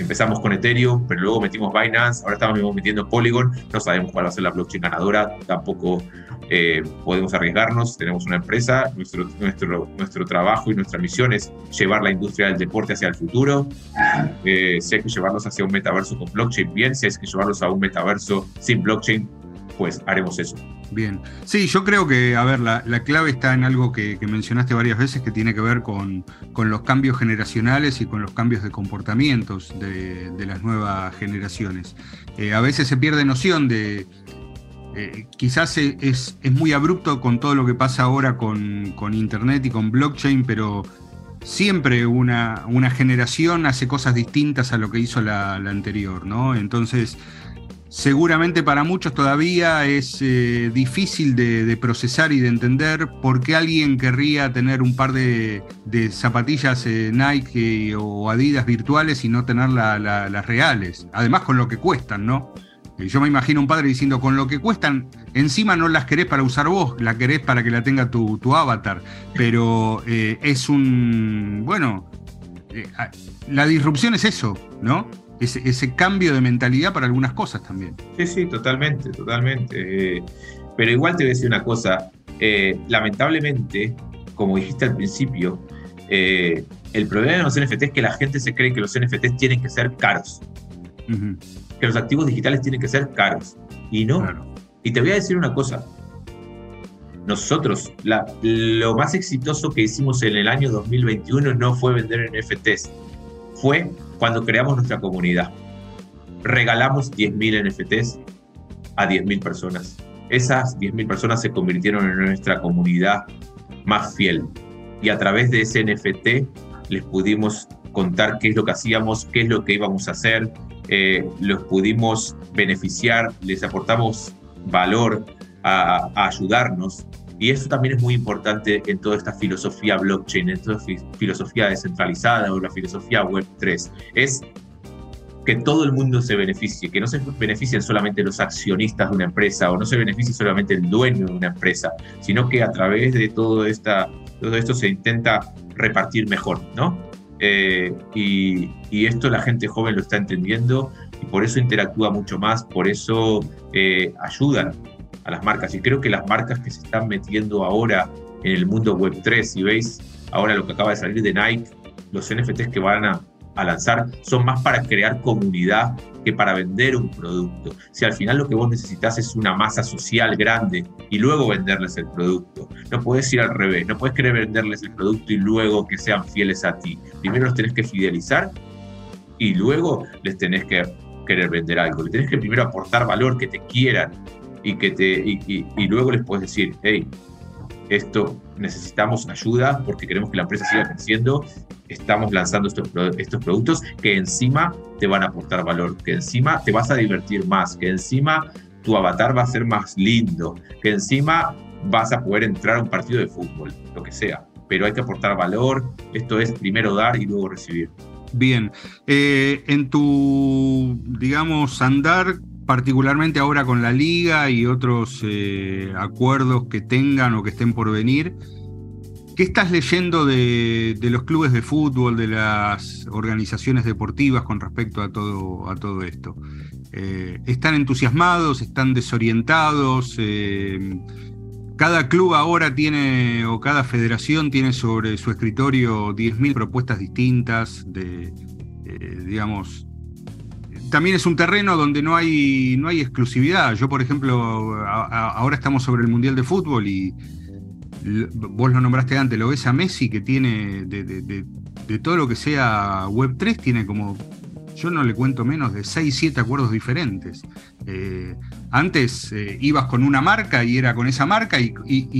empezamos con Ethereum, pero luego metimos Binance, ahora estamos metiendo Polygon, no sabemos cuál va a ser la blockchain ganadora, tampoco eh, podemos arriesgarnos, tenemos una empresa, nuestro, nuestro, nuestro trabajo y nuestra misión es llevar la industria del deporte hacia el futuro, eh, si hay que llevarlos hacia un metaverso con blockchain, bien, si hay que llevarlos a un metaverso sin blockchain, pues haremos eso. Bien. Sí, yo creo que, a ver, la, clave está en algo que, mencionaste varias veces que tiene que ver con, los cambios generacionales y con los cambios de comportamientos de, las nuevas generaciones. Eh, a veces se pierde noción de, eh, quizás es, muy abrupto con todo lo que pasa ahora con, Internet y con blockchain, pero siempre una, generación hace cosas distintas a lo que hizo la, la anterior, ¿no? Entonces seguramente para muchos todavía es eh, difícil de, procesar y de entender por qué alguien querría tener un par de, zapatillas eh, Nike o Adidas virtuales y no tener las reales. Además con lo que cuestan, ¿no? Eh, yo me imagino un padre diciendo, con lo que cuestan, encima no las querés para usar vos, la querés para que la tenga tu avatar. Pero es un, bueno, la disrupción es eso, ¿no? Ese, cambio de mentalidad para algunas cosas también. Sí, sí, totalmente, totalmente. Eh, pero igual te voy a decir una cosa, eh, lamentablemente, como dijiste al principio, eh, el problema de los NFT es que la gente se cree que los NFTs tienen que ser caros, que los activos digitales tienen que ser caros, y no. Y te voy a decir una cosa, nosotros, lo más exitoso que hicimos en el año 2021 no fue vender NFTs, fue cuando creamos nuestra comunidad. Regalamos 10.000 NFTs a 10.000 personas. Esas 10.000 personas se convirtieron en nuestra comunidad más fiel. Y a través de ese NFT les pudimos contar qué es lo que hacíamos, qué es lo que íbamos a hacer, eh, los pudimos beneficiar, les aportamos valor a, ayudarnos Y eso también es muy importante en toda esta filosofía blockchain, en toda filosofía descentralizada o la filosofía web 3. Es que todo el mundo se beneficie, que no se beneficien solamente los accionistas de una empresa o no se beneficie solamente el dueño de una empresa, sino que a través de todo, esta, todo esto se intenta repartir mejor, ¿no? Eh, y, y, esto la gente joven lo está entendiendo y por eso interactúa mucho más, por eso eh, ayudan a las marcas. Y creo que las marcas que se están metiendo ahora en el mundo web 3, si veis ahora lo que acaba de salir de Nike, los NFTs que van a, lanzar son más para crear comunidad que para vender un producto. Si al final lo que vos necesitas es una masa social grande y luego venderles el producto, no puedes ir al revés, no puedes querer venderles el producto y luego que sean fieles a ti. Primero los tenés que fidelizar y luego les tenés que querer vender algo. Le tenés que primero aportar valor, que te quieran y, que te, y, luego les puedes decir, hey, esto necesitamos ayuda porque queremos que la empresa siga creciendo, estamos lanzando estos, estos productos que encima te van a aportar valor, que encima te vas a divertir más, que encima tu avatar va a ser más lindo, que encima vas a poder entrar a un partido de fútbol, lo que sea. Pero hay que aportar valor, esto es primero dar y luego recibir. Bien, eh, en tu, digamos, andar particularmente ahora con la liga y otros eh, acuerdos que tengan o que estén por venir. ¿Qué estás leyendo de, los clubes de fútbol, de las organizaciones deportivas con respecto a todo, a todo esto? Eh, ¿Están entusiasmados? ¿Están desorientados? Eh, cada club ahora tiene, o cada federación tiene sobre su escritorio 10.000 propuestas distintas de, digamos, también es un terreno donde no hay, no hay exclusividad. Yo, por ejemplo, ahora estamos sobre el Mundial de Fútbol y vos lo nombraste antes, lo ves a Messi que tiene de, todo lo que sea Web3, tiene como, yo no le cuento menos de 6, 7 acuerdos diferentes. Eh, antes eh, ibas con una marca y era con esa marca y,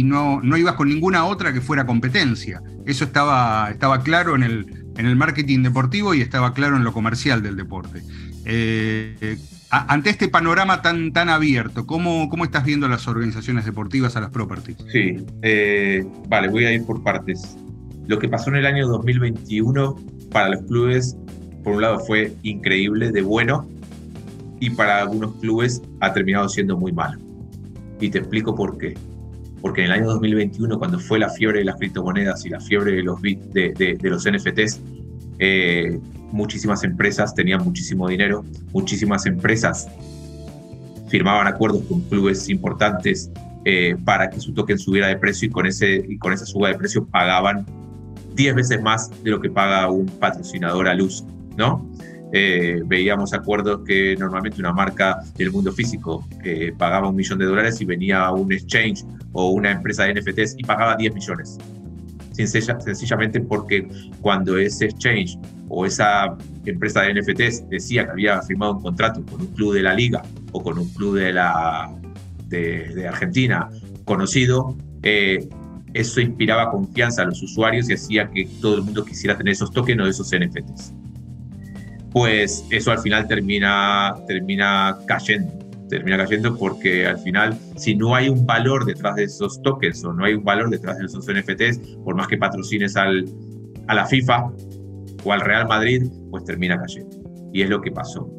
no, no ibas con ninguna otra que fuera competencia. Eso estaba, estaba claro en el, en el marketing deportivo y estaba claro en lo comercial del deporte. Eh, ante este panorama tan, tan abierto, ¿cómo, ¿cómo estás viendo las organizaciones deportivas a las properties? Sí, eh, vale, voy a ir por partes. Lo que pasó en el año 2021 para los clubes, por un lado fue increíble, de bueno, y para algunos clubes ha terminado siendo muy malo. Y te explico por qué. Porque en el año 2021, cuando fue la fiebre de las criptomonedas y la fiebre de los, de, de, los NFTs, eh, muchísimas empresas tenían muchísimo dinero, muchísimas empresas firmaban acuerdos con clubes importantes eh, para que su token subiera de precio y con, ese, y con esa suba de precio pagaban 10 veces más de lo que paga un patrocinador a luz, ¿no? Eh, veíamos acuerdos que normalmente una marca del mundo físico eh, pagaba un millón de dólares y venía un exchange o una empresa de NFTs y pagaba 10 millones sencillamente porque cuando ese exchange o esa empresa de NFTs decía que había firmado un contrato con un club de la liga o con un club de, la, de, Argentina conocido, eh, eso inspiraba confianza a los usuarios y hacía que todo el mundo quisiera tener esos tokens o esos NFTs. Pues eso al final termina, termina cayendo termina cayendo porque al final, si no hay un valor detrás de esos tokens o no hay un valor detrás de esos NFTs, por más que patrocines al, a la FIFA o al Real Madrid, pues termina cayendo. Y es lo que pasó.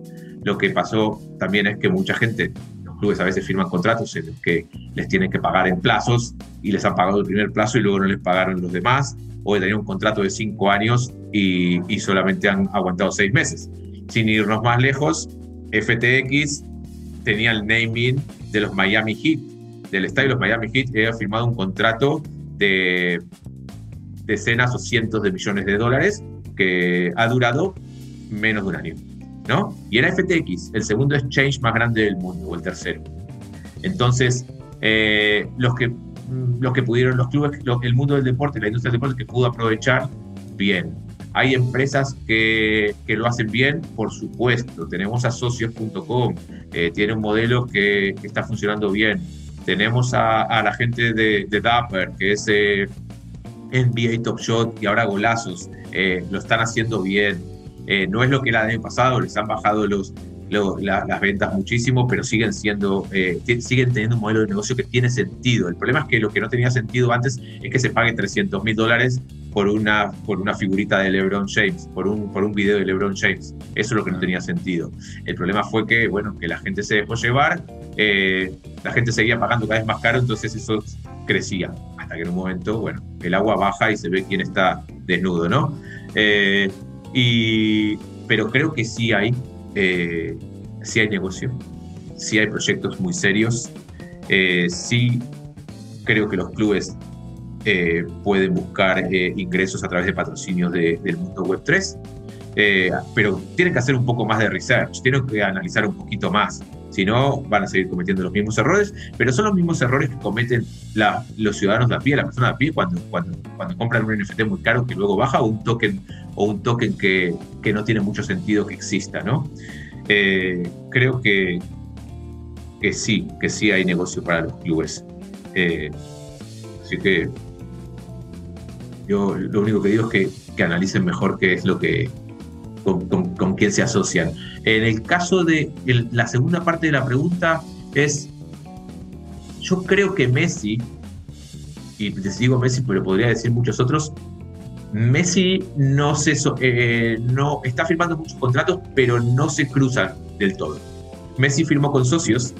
Lo que pasó también es que mucha gente, los clubes a veces firman contratos en los que les tienen que pagar en plazos y les han pagado el primer plazo y luego no les pagaron los demás, o tenían un contrato de cinco años y, y solamente han aguantado seis meses. Sin irnos más lejos, FTX tenía el naming de los Miami Heat, del estadio de los Miami Heat, había firmado un contrato de decenas o cientos de millones de dólares que ha durado menos de un año. ¿no? Y era FTX, el segundo exchange más grande del mundo, o el tercero. Entonces, eh, los, que, los que pudieron, los clubes, el mundo del deporte, la industria del deporte que pudo aprovechar, bien. Hay empresas que, que, lo hacen bien, por supuesto. Tenemos a socios.com, eh, tiene un modelo que, está funcionando bien. Tenemos a, la gente de, de, Dapper, que es eh, NBA Top Shot y ahora golazos. Eh, lo están haciendo bien. no es lo que era el año pasado, les han bajado los, las ventas muchísimo, pero siguen siendo, eh, siguen teniendo un modelo de negocio que tiene sentido. El problema es que lo que no tenía sentido antes es que se pague 300 mil dólares por una, por una figurita de LeBron James, por un, por un video de LeBron James. Eso es lo que no tenía sentido. El problema fue que, bueno, que la gente se dejó llevar, eh, la gente seguía pagando cada vez más caro, entonces eso crecía. Hasta que en un momento, bueno, el agua baja y se ve quién está desnudo, ¿no? Eh, y, pero creo que sí hay, eh, sí hay negocio, sí hay proyectos muy serios, sí creo que los clubes eh, pueden buscar eh, ingresos a través de patrocinios del mundo web 3, eh, pero tienen que hacer un poco más de research, tienen que analizar un poquito más, si no van a seguir cometiendo los mismos errores, pero son los mismos errores que cometen los ciudadanos de a pie, la persona de a pie cuando, compran un NFT muy caro que luego baja o un token, o un token que, que no tiene mucho sentido que exista, ¿no? creo que, que sí, que sí hay negocio para los clubes. así que yo lo único que digo es que, que analicen mejor qué es lo que, con, con, quién se asocian. En el caso de la segunda parte de la pregunta es, yo creo que Messi, y les digo Messi, pero podría decir muchos otros, Messi no, se, eh, no está firmando muchos contratos, pero no se cruzan del todo. Messi firmó con socios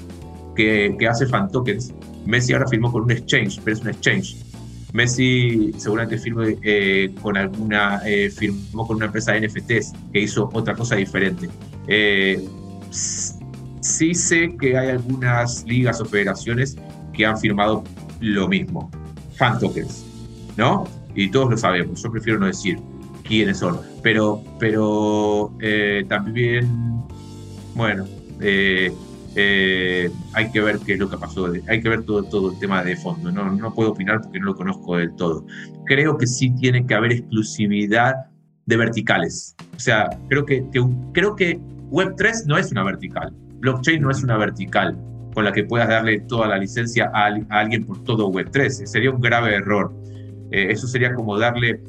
que, que hace fan tokens. Messi ahora firmó con un exchange, pero es un exchange Messi seguramente firme eh, con alguna, eh, firmó con una empresa de NFTs que hizo otra cosa diferente. Eh, sí sé que hay algunas ligas o federaciones que han firmado lo mismo, fan tokens, ¿no? Y todos lo sabemos, yo prefiero no decir quiénes son, pero, pero también, bueno, eh, hay que ver qué es lo que pasó, hay que ver todo, el tema de fondo, no, puedo opinar porque no lo conozco del todo. Creo que sí tiene que haber exclusividad de verticales, o sea, creo que, creo que Web3 no es una vertical, blockchain no es una vertical con la que puedas darle toda la licencia a, alguien por todo Web3, sería un grave error. Eh, eso sería como darle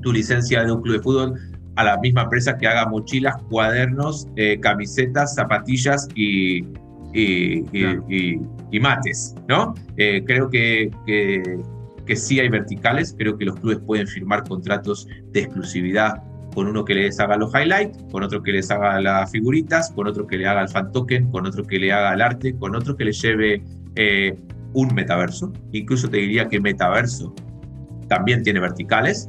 tu licencia de un club de fútbol a la misma empresa que haga mochilas, cuadernos, eh, camisetas, zapatillas y, y, mates, ¿no? Eh, creo que, que, sí hay verticales, creo que los clubes pueden firmar contratos de exclusividad con uno que les haga los highlights, con otro que les haga las figuritas, con otro que le haga el fan token, con otro que le haga el arte, con otro que le lleve eh, un metaverso. Incluso te diría que metaverso también tiene verticales,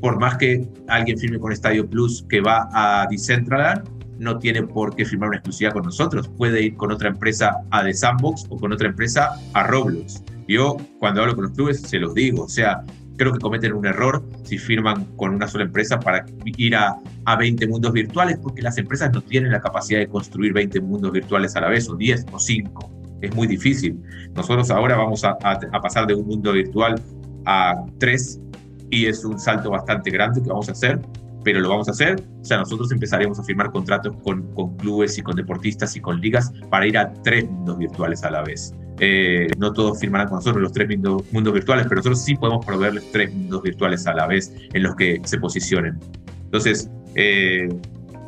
por más que alguien firme con Stadio Plus que va a Decentraland, no tiene por qué firmar una exclusividad con nosotros. Puede ir con otra empresa a The Sandbox o con otra empresa a Roblox. Yo, cuando hablo con los clubes, se los digo. O sea, creo que cometen un error si firman con una sola empresa para ir a, a 20 mundos virtuales, porque las empresas no tienen la capacidad de construir 20 mundos virtuales a la vez, o 10 o 5. Es muy difícil. Nosotros ahora vamos a, a pasar de un mundo virtual a 3 y es un salto bastante grande que vamos a hacer, pero lo vamos a hacer. O sea, nosotros empezaremos a firmar contratos con, con clubes y con deportistas y con ligas para ir a tres mundos virtuales a la vez. Eh, no todos firmarán con nosotros los tres mundos, virtuales, pero nosotros sí podemos proveerles tres mundos virtuales a la vez en los que se posicionen. Entonces, eh,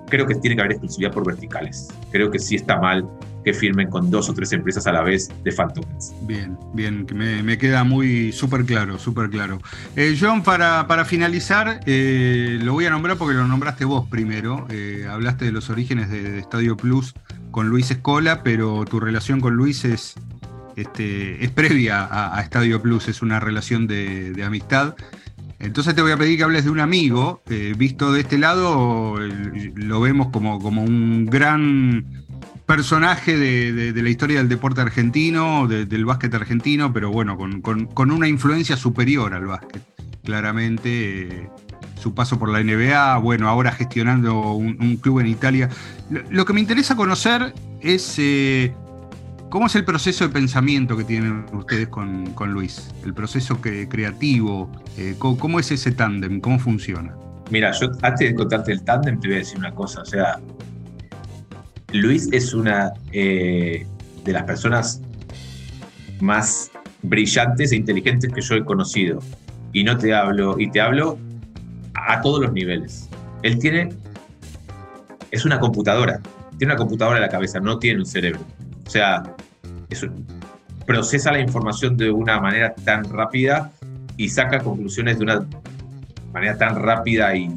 creo que tiene que haber exclusividad por verticales. Creo que sí está mal que firmen con dos o tres empresas a la vez de Phantoms. Bien, bien, me, me queda muy súper claro, súper claro. Eh, John, para, para finalizar, eh, lo voy a nombrar porque lo nombraste vos primero. Eh, hablaste de los orígenes de, Estadio Plus con Luis Escola, pero tu relación con Luis es, este, es previa a, Estadio Plus, es una relación de, de amistad. Entonces te voy a pedir que hables de un amigo. visto de este lado, lo vemos como, como un gran personaje de, la historia del deporte argentino, del básquet argentino, pero bueno, con, una influencia superior al básquet. Claramente, eh, su paso por la NBA, bueno, ahora gestionando un, club en Italia. Lo, que me interesa conocer es eh, cómo es el proceso de pensamiento que tienen ustedes con, Luis, el proceso creativo, eh, cómo, es ese tándem, cómo funciona. Mira, yo antes de contarte el tándem te voy a decir una cosa, o sea, Luis es una eh, de las personas más brillantes e inteligentes que yo he conocido. Y no te hablo, y te hablo a todos los niveles. Él tiene, es una computadora. tiene una computadora en la cabeza, no tiene un cerebro. O sea, procesa la información de una manera tan rápida y saca conclusiones de una manera tan rápida y,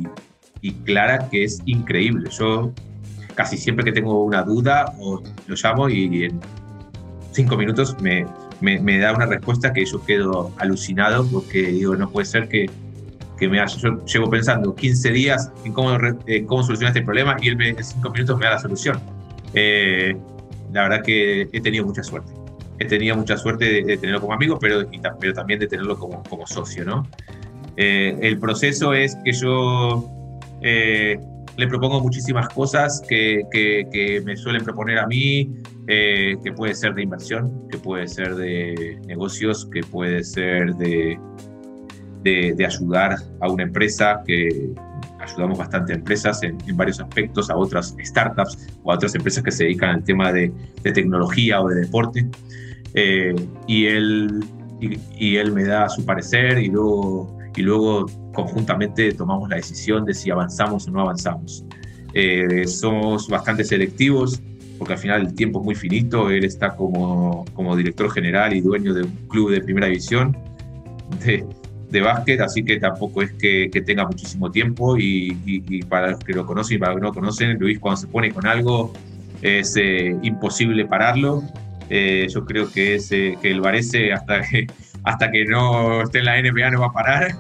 y clara que es increíble. Yo casi siempre que tengo una duda o lo llamo y en cinco minutos me, me, da una respuesta que yo quedo alucinado porque digo, no puede ser que, que me haya, yo llevo pensando 15 días en cómo, cómo solucionar este problema y él me, en cinco minutos me da la solución. Eh, la verdad que he tenido mucha suerte. He tenido mucha suerte de, tenerlo como amigo, pero, pero también de tenerlo como, como socio, ¿no? Eh, el proceso es que yo eh, le propongo muchísimas cosas que, que, me suelen proponer a mí, eh, que puede ser de inversión, que puede ser de negocios, que puede ser de, de, ayudar a una empresa, que ayudamos bastante a empresas en, varios aspectos, a otras startups o a otras empresas que se dedican al tema de, de tecnología o de deporte. Eh, y, él, y, él me da su parecer y luego, y luego conjuntamente tomamos la decisión de si avanzamos o no avanzamos. Eh, somos bastante selectivos porque al final el tiempo es muy finito, él está como, como director general y dueño de un club de primera división de, de básquet, así que tampoco es que, que tenga muchísimo tiempo y, y, para los que lo conocen y para los que no lo conocen, Luis cuando se pone con algo es eh, imposible pararlo. Eh, yo creo que, es, que el Varese hasta que, hasta que no esté en la NBA no va a parar.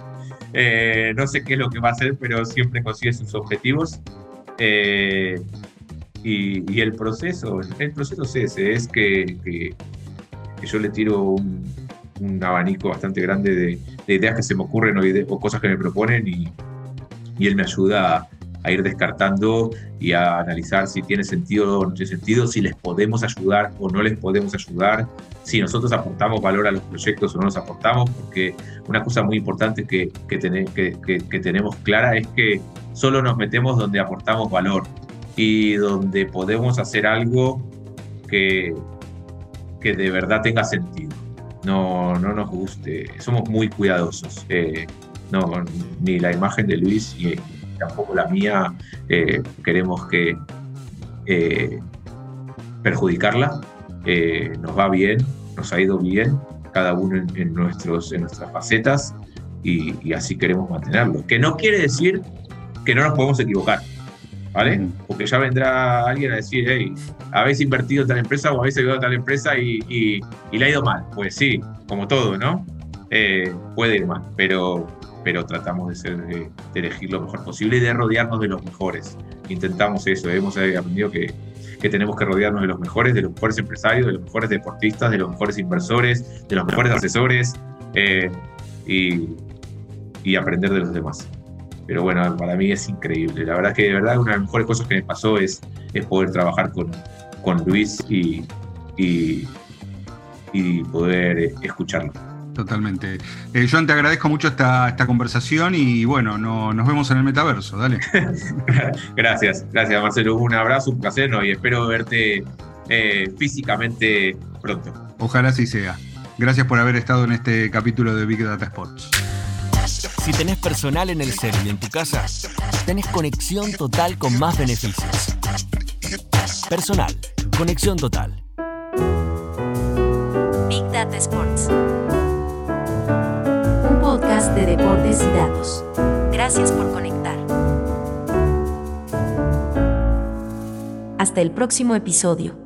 Eh, no sé qué es lo que va a hacer, pero siempre consigue sus objetivos. Eh, y, y, el proceso, el proceso es ese, es que, que, yo le tiro un, un, abanico bastante grande de, de, ideas que se me ocurren o, o cosas que me proponen y, y él me ayuda a a ir descartando y a analizar si tiene sentido o no tiene sentido, si les podemos ayudar o no les podemos ayudar, si nosotros aportamos valor a los proyectos o no los aportamos, porque una cosa muy importante que, que, que, tenemos clara es que solo nos metemos donde aportamos valor y donde podemos hacer algo que, que de verdad tenga sentido. No, no nos guste, somos muy cuidadosos. Eh, no, ni la imagen de Luis y, tampoco la mía eh, queremos que eh, perjudicarla. Eh, nos va bien, nos ha ido bien, cada uno en, nuestros, en nuestras facetas y, así queremos mantenerlo. Que no quiere decir que no nos podemos equivocar, ¿vale? Porque ya vendrá alguien a decir, hey, habéis invertido en tal empresa o habéis ayudado a tal empresa y, y, le ha ido mal. Pues sí, como todo, ¿no? puede ir mal, pero pero tratamos de, ser, de, elegir lo mejor posible y de rodearnos de los mejores. Intentamos eso, hemos aprendido que, que tenemos que rodearnos de los mejores, de los mejores empresarios, de los mejores deportistas, de los mejores inversores, de los mejores asesores eh, y, y, aprender de los demás. Pero bueno, para mí es increíble. La verdad que de verdad una de las mejores cosas que me pasó es, es poder trabajar con, con Luis y, y, y poder escucharlo. Totalmente. Eh, Joan, te agradezco mucho esta, esta conversación y bueno, no, nos vemos en el metaverso, dale. gracias, gracias Marcelo. Un abrazo, un placer y espero verte eh, físicamente pronto. Ojalá así sea. Gracias por haber estado en este capítulo de Big Data Sports. Si tenés personal en el CERN y en tu casa, tenés conexión total con más beneficios. Personal, conexión total. Big Data Sports de deportes y datos. Gracias por conectar. Hasta el próximo episodio.